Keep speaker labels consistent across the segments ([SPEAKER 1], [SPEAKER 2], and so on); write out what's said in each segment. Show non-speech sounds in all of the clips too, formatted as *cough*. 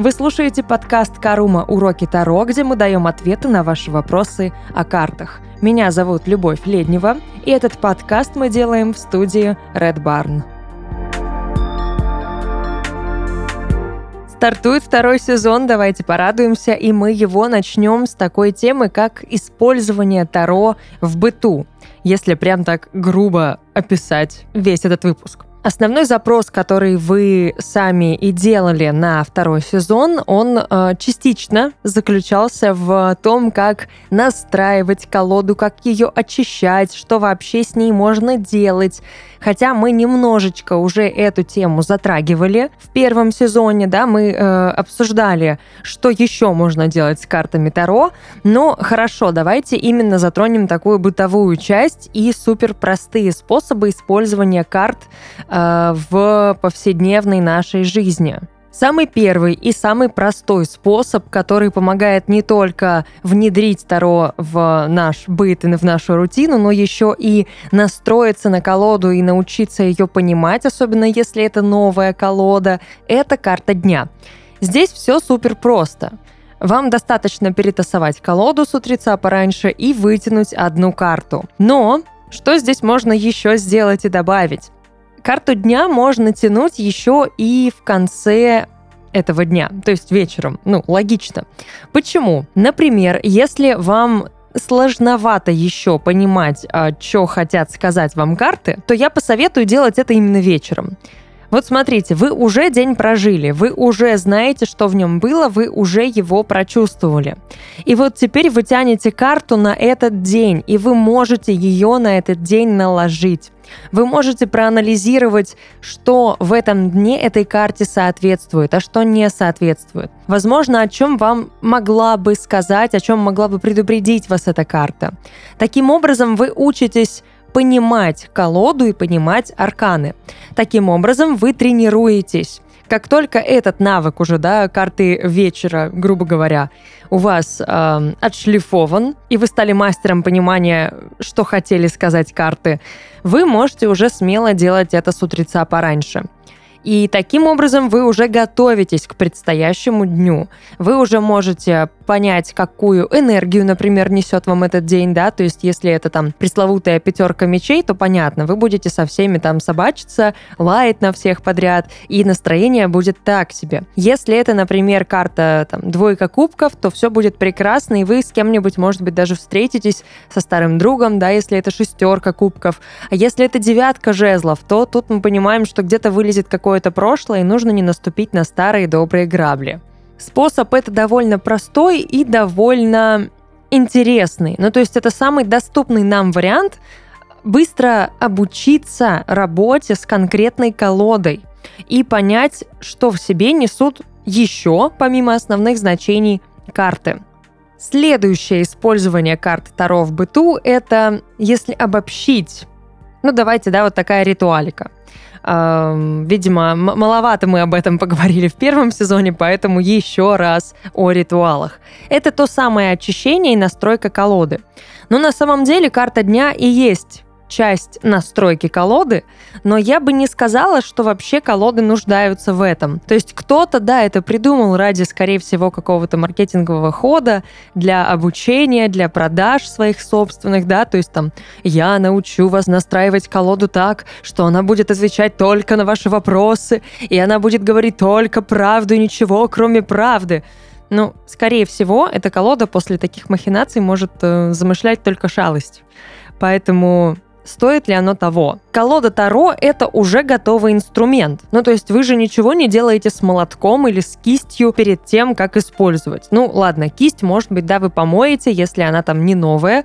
[SPEAKER 1] Вы слушаете подкаст «Карума. Уроки Таро», где мы даем ответы на ваши вопросы о картах. Меня зовут Любовь Леднева, и этот подкаст мы делаем в студии Red Barn. Стартует второй сезон, давайте порадуемся, и мы его начнем с такой темы, как использование Таро в быту, если прям так грубо описать весь этот выпуск. Основной запрос, который вы сами и делали на второй сезон, он э, частично заключался в том, как настраивать колоду, как ее очищать, что вообще с ней можно делать, Хотя мы немножечко уже эту тему затрагивали в первом сезоне, да, мы э, обсуждали, что еще можно делать с картами Таро. Но хорошо, давайте именно затронем такую бытовую часть и супер простые способы использования карт э, в повседневной нашей жизни. Самый первый и самый простой способ, который помогает не только внедрить Таро в наш быт и в нашу рутину, но еще и настроиться на колоду и научиться ее понимать, особенно если это новая колода, это карта дня. Здесь все супер просто. Вам достаточно перетасовать колоду с утреца пораньше и вытянуть одну карту. Но что здесь можно еще сделать и добавить? Карту дня можно тянуть еще и в конце этого дня, то есть вечером. Ну, логично. Почему? Например, если вам сложновато еще понимать, а, что хотят сказать вам карты, то я посоветую делать это именно вечером. Вот смотрите, вы уже день прожили, вы уже знаете, что в нем было, вы уже его прочувствовали. И вот теперь вы тянете карту на этот день, и вы можете ее на этот день наложить. Вы можете проанализировать, что в этом дне этой карте соответствует, а что не соответствует. Возможно, о чем вам могла бы сказать, о чем могла бы предупредить вас эта карта. Таким образом, вы учитесь понимать колоду и понимать арканы. Таким образом, вы тренируетесь. Как только этот навык уже, да, карты вечера, грубо говоря, у вас э, отшлифован, и вы стали мастером понимания, что хотели сказать карты, вы можете уже смело делать это с утреца пораньше. И таким образом вы уже готовитесь к предстоящему дню. Вы уже можете понять, какую энергию, например, несет вам этот день, да, то есть если это там пресловутая пятерка мечей, то понятно, вы будете со всеми там собачиться, лаять на всех подряд, и настроение будет так себе. Если это, например, карта там двойка кубков, то все будет прекрасно, и вы с кем-нибудь, может быть, даже встретитесь со старым другом, да, если это шестерка кубков. А если это девятка жезлов, то тут мы понимаем, что где-то вылезет какое-то прошлое, и нужно не наступить на старые добрые грабли. Способ это довольно простой и довольно интересный. Ну, то есть это самый доступный нам вариант быстро обучиться работе с конкретной колодой и понять, что в себе несут еще, помимо основных значений, карты. Следующее использование карт Таро в быту – это, если обобщить, ну давайте, да, вот такая ритуалика – Видимо, маловато мы об этом поговорили в первом сезоне, поэтому еще раз о ритуалах. Это то самое очищение и настройка колоды. Но на самом деле карта дня и есть часть настройки колоды, но я бы не сказала, что вообще колоды нуждаются в этом. То есть кто-то, да, это придумал ради, скорее всего, какого-то маркетингового хода для обучения, для продаж своих собственных, да, то есть там я научу вас настраивать колоду так, что она будет отвечать только на ваши вопросы, и она будет говорить только правду и ничего, кроме правды. Ну, скорее всего, эта колода после таких махинаций может э, замышлять только шалость. Поэтому стоит ли оно того. Колода Таро — это уже готовый инструмент. Ну, то есть вы же ничего не делаете с молотком или с кистью перед тем, как использовать. Ну, ладно, кисть, может быть, да, вы помоете, если она там не новая,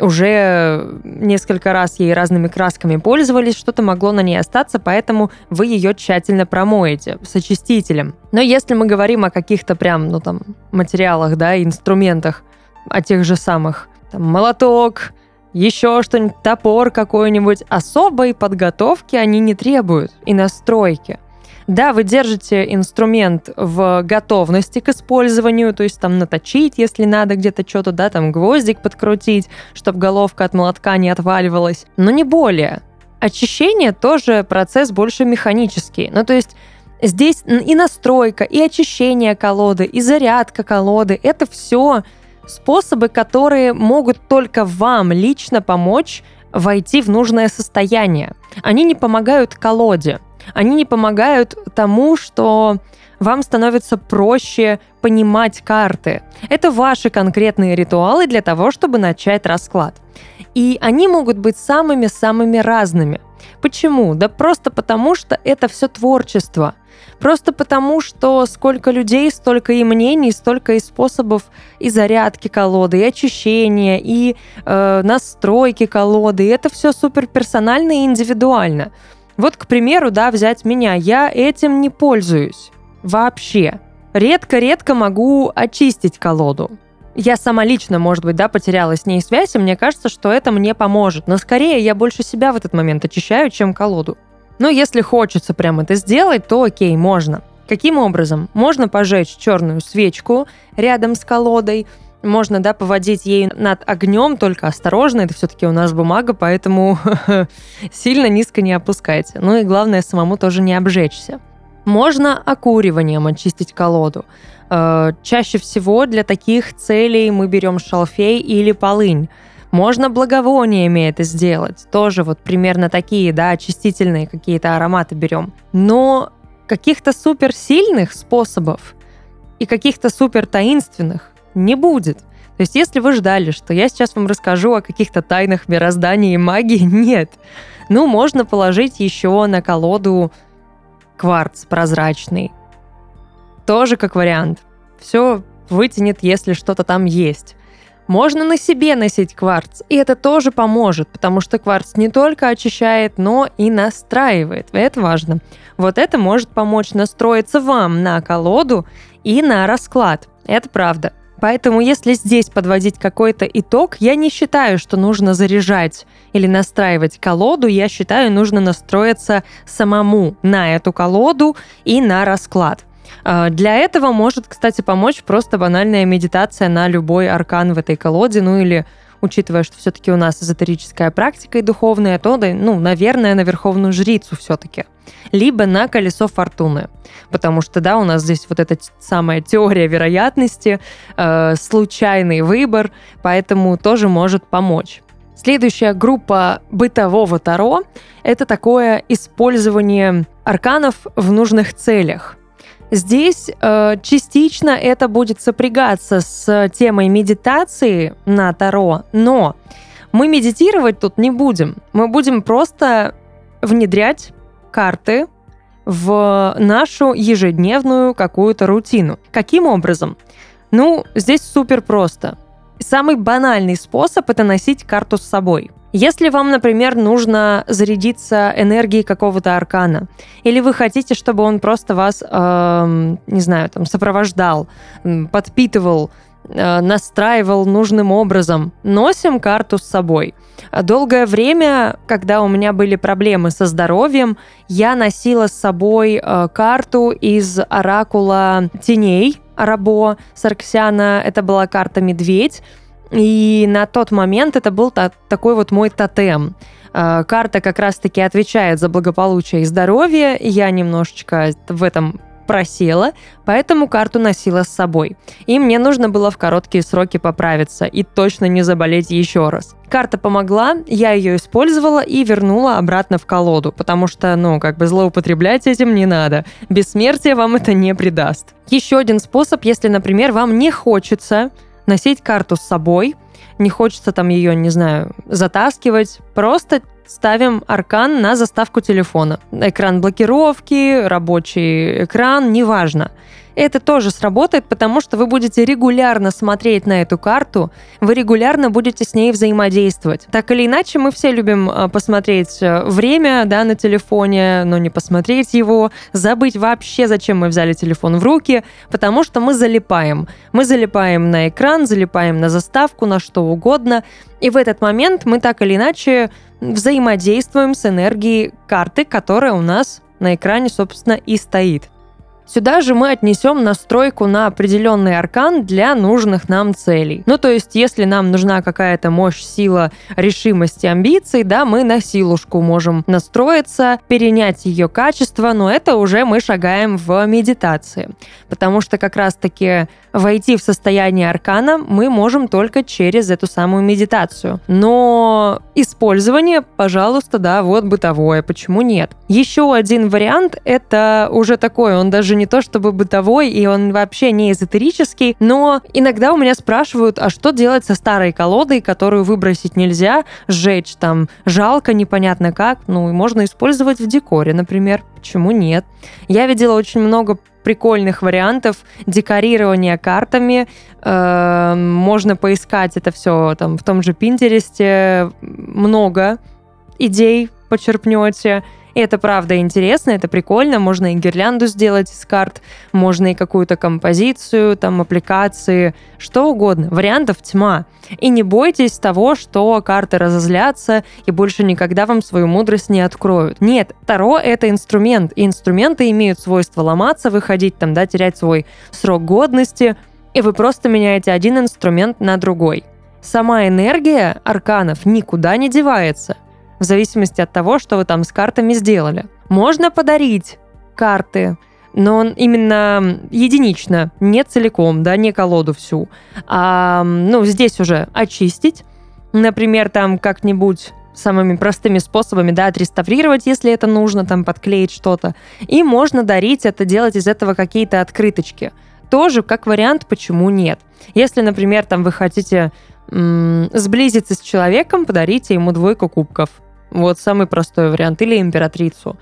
[SPEAKER 1] уже несколько раз ей разными красками пользовались, что-то могло на ней остаться, поэтому вы ее тщательно промоете с очистителем. Но если мы говорим о каких-то прям, ну там, материалах, да, инструментах, о тех же самых, там, молоток, еще что-нибудь, топор какой-нибудь. Особой подготовки они не требуют и настройки. Да, вы держите инструмент в готовности к использованию, то есть там наточить, если надо где-то что-то, да, там гвоздик подкрутить, чтобы головка от молотка не отваливалась, но не более. Очищение тоже процесс больше механический. Ну, то есть Здесь и настройка, и очищение колоды, и зарядка колоды. Это все способы, которые могут только вам лично помочь войти в нужное состояние. Они не помогают колоде. Они не помогают тому, что вам становится проще понимать карты. Это ваши конкретные ритуалы для того, чтобы начать расклад. И они могут быть самыми-самыми разными. Почему? Да просто потому, что это все творчество. Просто потому, что сколько людей, столько и мнений, столько и способов и зарядки колоды, и очищения, и э, настройки колоды. И это все супер персонально и индивидуально. Вот, к примеру, да, взять меня. Я этим не пользуюсь вообще. Редко-редко могу очистить колоду. Я сама лично, может быть, да, потеряла с ней связь, и мне кажется, что это мне поможет. Но скорее я больше себя в этот момент очищаю, чем колоду. Но если хочется прям это сделать, то окей, можно. Каким образом? Можно пожечь черную свечку рядом с колодой, можно, да, поводить ей над огнем, только осторожно, это все-таки у нас бумага, поэтому *laughs* сильно низко не опускайте. Ну и главное, самому тоже не обжечься. Можно окуриванием очистить колоду. Э, чаще всего для таких целей мы берем шалфей или полынь. Можно благовониями это сделать. Тоже вот примерно такие, да, очистительные какие-то ароматы берем. Но каких-то суперсильных способов и каких-то супер таинственных не будет. То есть, если вы ждали, что я сейчас вам расскажу о каких-то тайнах мироздания и магии, *laughs* нет. Ну, можно положить еще на колоду кварц прозрачный. Тоже как вариант. Все вытянет, если что-то там есть. Можно на себе носить кварц, и это тоже поможет, потому что кварц не только очищает, но и настраивает. Это важно. Вот это может помочь настроиться вам на колоду и на расклад. Это правда. Поэтому если здесь подводить какой-то итог, я не считаю, что нужно заряжать или настраивать колоду, я считаю, нужно настроиться самому на эту колоду и на расклад. А, для этого может, кстати, помочь просто банальная медитация на любой аркан в этой колоде, ну или учитывая, что все-таки у нас эзотерическая практика и духовная, то, ну, наверное, на верховную жрицу все-таки. Либо на колесо фортуны. Потому что, да, у нас здесь вот эта самая теория вероятности, э, случайный выбор, поэтому тоже может помочь. Следующая группа бытового таро – это такое использование арканов в нужных целях. Здесь э, частично это будет сопрягаться с темой медитации на Таро, но мы медитировать тут не будем. Мы будем просто внедрять карты в нашу ежедневную какую-то рутину. Каким образом? Ну, здесь супер просто. Самый банальный способ это носить карту с собой. Если вам, например, нужно зарядиться энергией какого-то аркана, или вы хотите, чтобы он просто вас, э, не знаю, там, сопровождал, подпитывал, э, настраивал нужным образом, носим карту с собой. Долгое время, когда у меня были проблемы со здоровьем, я носила с собой э, карту из оракула теней Арабо Сарксяна. Это была карта «Медведь». И на тот момент это был та- такой вот мой тотем. Э, карта как раз-таки отвечает за благополучие и здоровье. Я немножечко в этом просела, поэтому карту носила с собой. И мне нужно было в короткие сроки поправиться и точно не заболеть еще раз. Карта помогла, я ее использовала и вернула обратно в колоду, потому что, ну, как бы злоупотреблять этим не надо. Бессмертие вам это не придаст. Еще один способ, если, например, вам не хочется носить карту с собой, не хочется там ее, не знаю, затаскивать, просто ставим аркан на заставку телефона. Экран блокировки, рабочий экран, неважно это тоже сработает, потому что вы будете регулярно смотреть на эту карту, вы регулярно будете с ней взаимодействовать. Так или иначе, мы все любим а, посмотреть э, время да, на телефоне, но не посмотреть его, забыть вообще, зачем мы взяли телефон в руки, потому что мы залипаем. Мы залипаем на экран, залипаем на заставку, на что угодно. И в этот момент мы так или иначе взаимодействуем с энергией карты, которая у нас на экране, собственно, и стоит. Сюда же мы отнесем настройку на определенный аркан для нужных нам целей. Ну, то есть, если нам нужна какая-то мощь, сила, решимость и амбиции, да, мы на силушку можем настроиться, перенять ее качество, но это уже мы шагаем в медитации. Потому что как раз-таки войти в состояние аркана мы можем только через эту самую медитацию. Но использование, пожалуйста, да, вот бытовое, почему нет? Еще один вариант — это уже такой, он не то чтобы бытовой, и он вообще не эзотерический, но иногда у меня спрашивают, а что делать со старой колодой, которую выбросить нельзя, сжечь там, жалко, непонятно как, ну, и можно использовать в декоре, например. Почему нет? Я видела очень много прикольных вариантов декорирования картами. Э, можно поискать это все там в том же Пинтересте. Много идей почерпнете. И это правда интересно, это прикольно. Можно и гирлянду сделать из карт, можно и какую-то композицию, там, аппликации, что угодно. Вариантов тьма. И не бойтесь того, что карты разозлятся и больше никогда вам свою мудрость не откроют. Нет, Таро — это инструмент, и инструменты имеют свойство ломаться, выходить там, да, терять свой срок годности, и вы просто меняете один инструмент на другой. Сама энергия арканов никуда не девается в зависимости от того, что вы там с картами сделали. Можно подарить карты, но он именно единично, не целиком, да, не колоду всю. А, ну, здесь уже очистить, например, там как-нибудь самыми простыми способами, да, отреставрировать, если это нужно, там подклеить что-то. И можно дарить это, делать из этого какие-то открыточки. Тоже как вариант, почему нет. Если, например, там вы хотите м- сблизиться с человеком, подарите ему двойку кубков. Вот самый простой вариант. Или императрицу.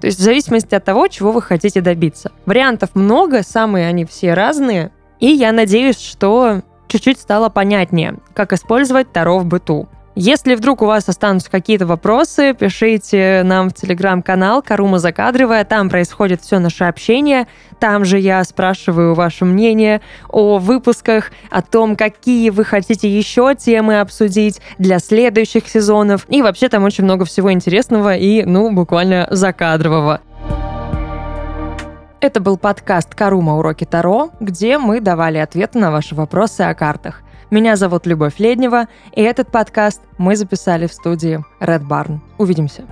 [SPEAKER 1] То есть в зависимости от того, чего вы хотите добиться. Вариантов много, самые они все разные. И я надеюсь, что чуть-чуть стало понятнее, как использовать Таро в быту. Если вдруг у вас останутся какие-то вопросы, пишите нам в телеграм-канал Карума Закадровая, там происходит все наше общение, там же я спрашиваю ваше мнение о выпусках, о том, какие вы хотите еще темы обсудить для следующих сезонов, и вообще там очень много всего интересного и, ну, буквально закадрового. Это был подкаст «Карума. Уроки Таро», где мы давали ответы на ваши вопросы о картах. Меня зовут Любовь Леднева, и этот подкаст мы записали в студии Red Barn. Увидимся.